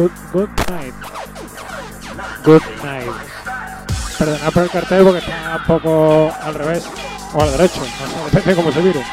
Good night. Good, night. Perdonad por el cartel porque está un poco al revés o al derecho. No sé, depende de cómo se mire.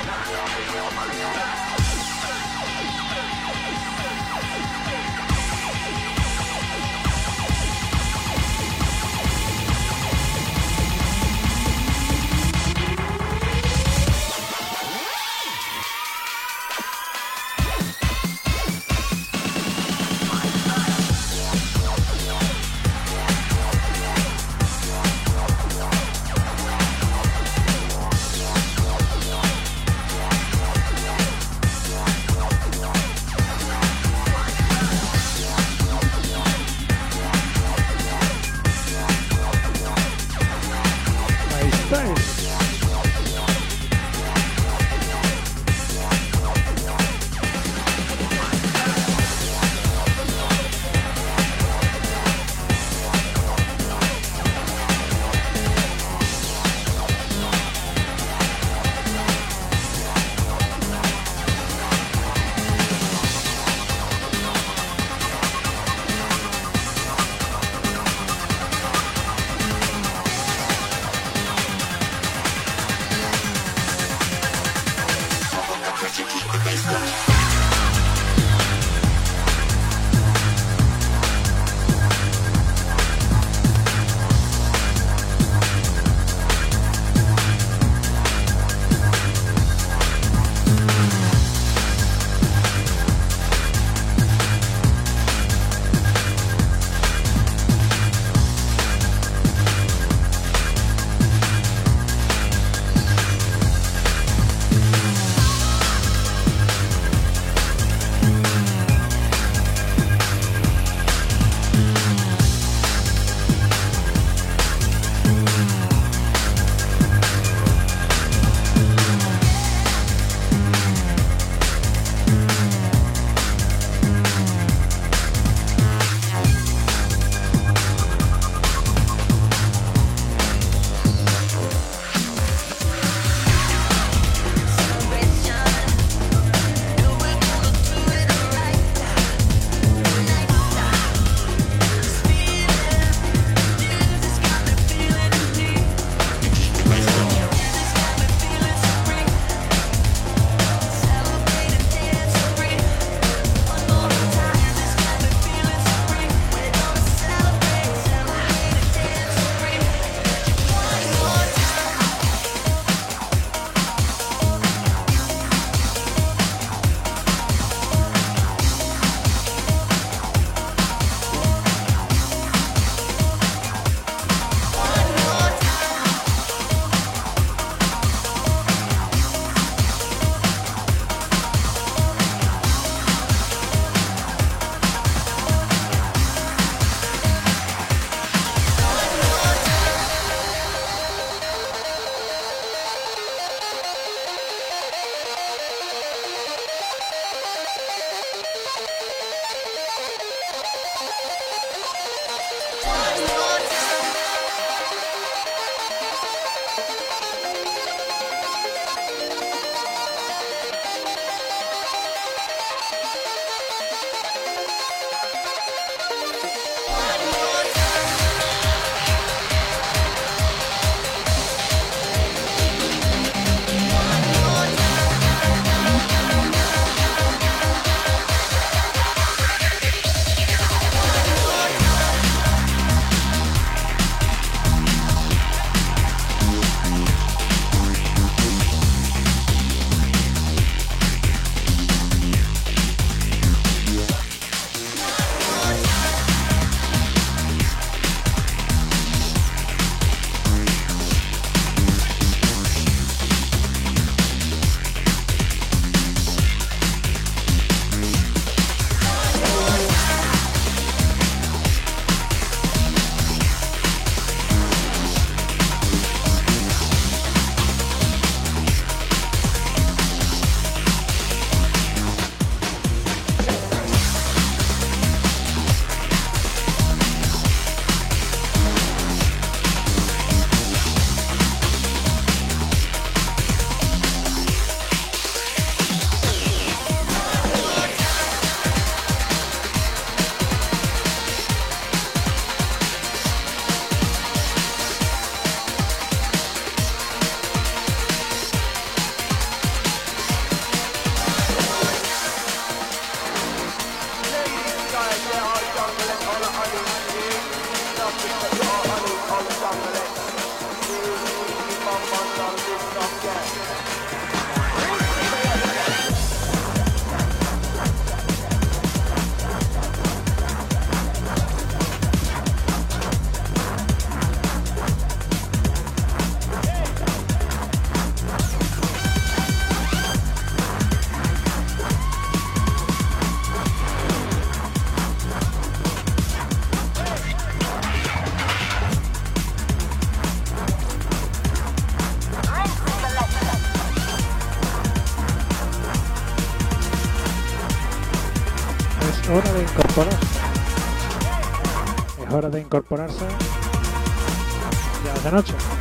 Incorporarse ya de noche.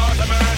North America.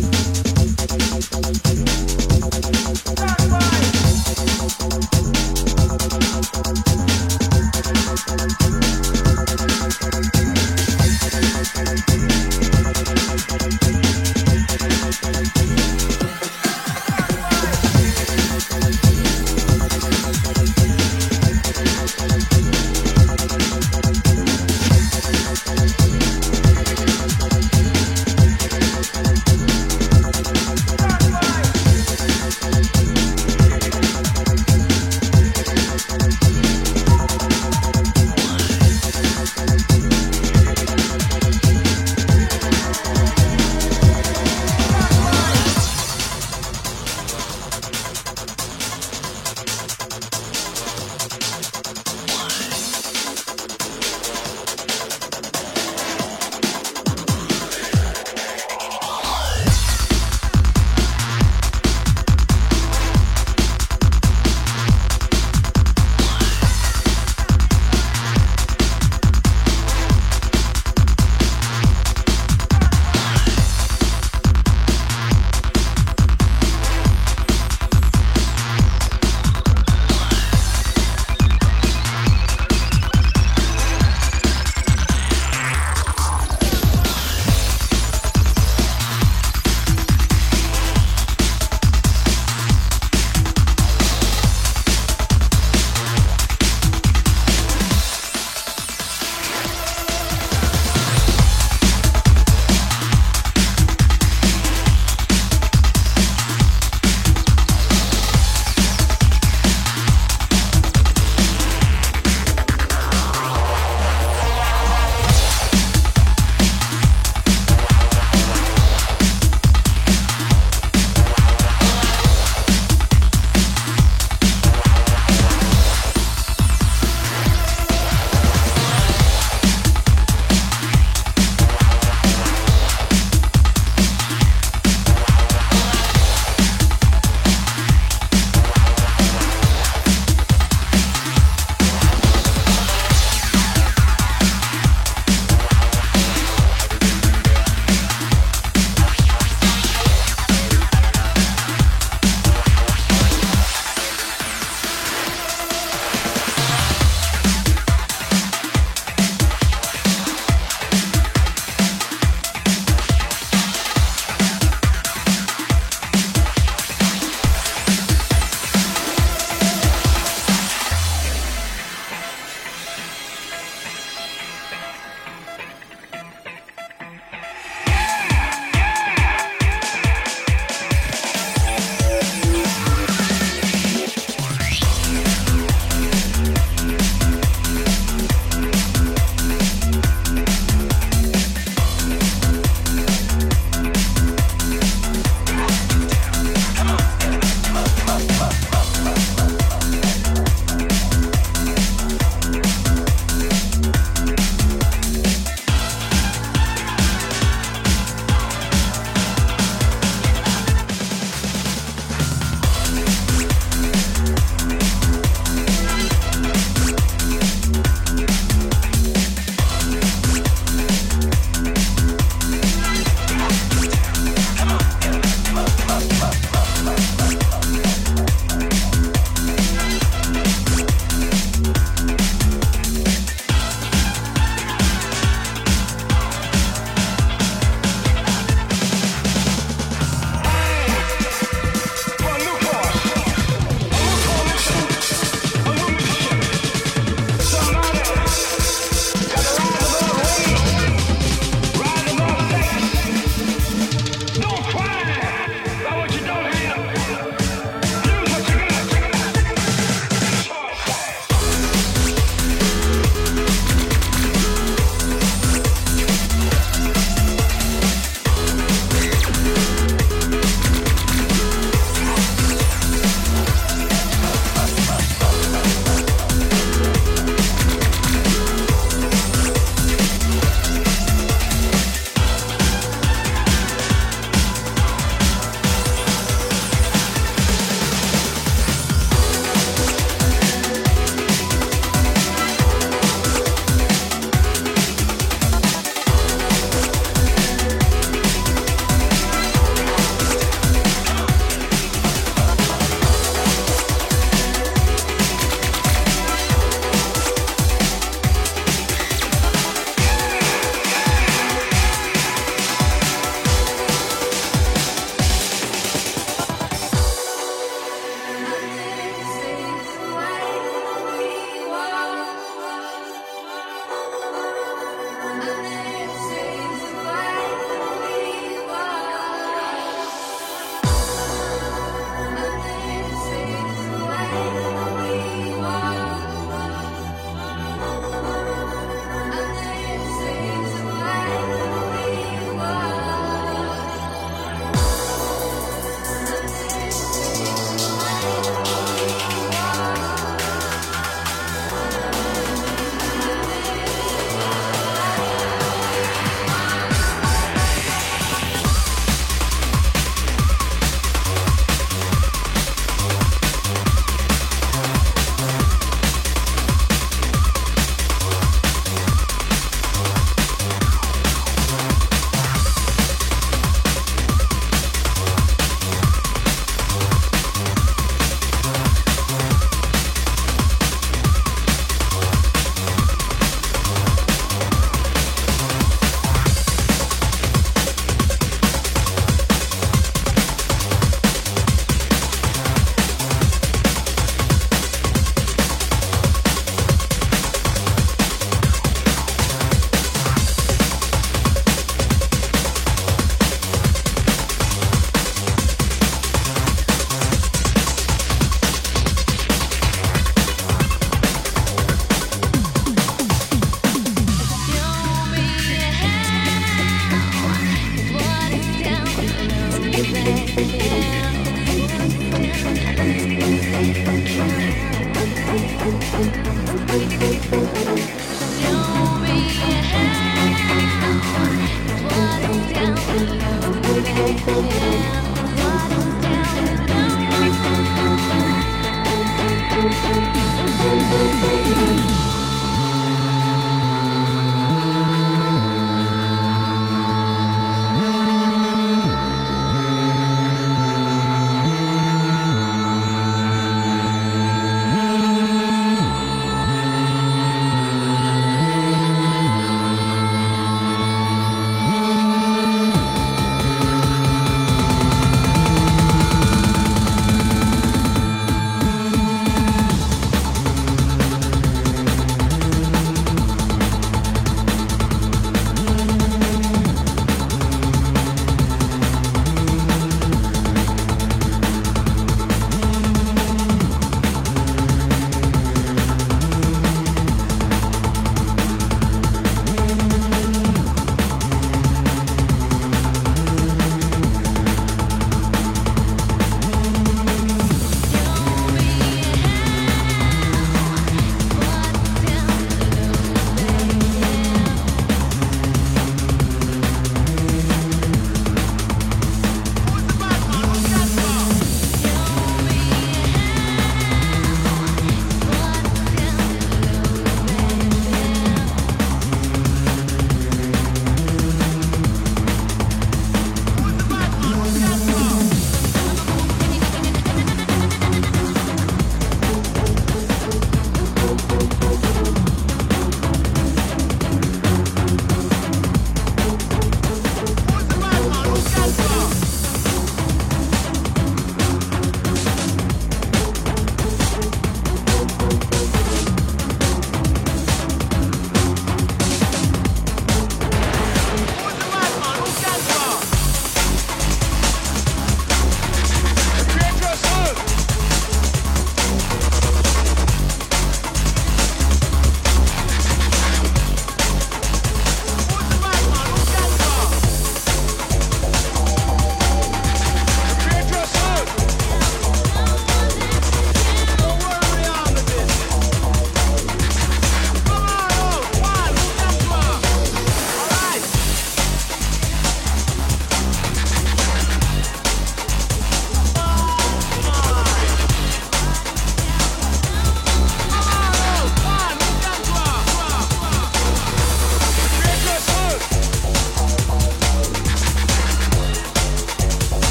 Bye.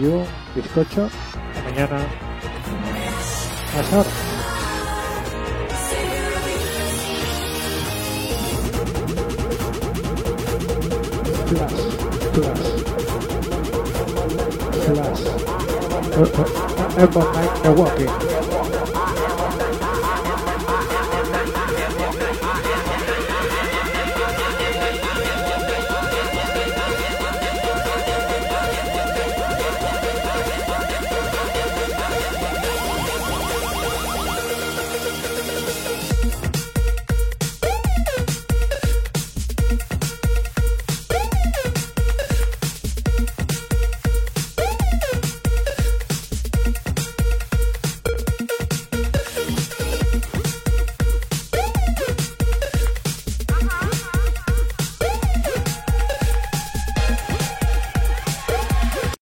you, bizcocho. Mañana. Hasta ahora. Flash, flash,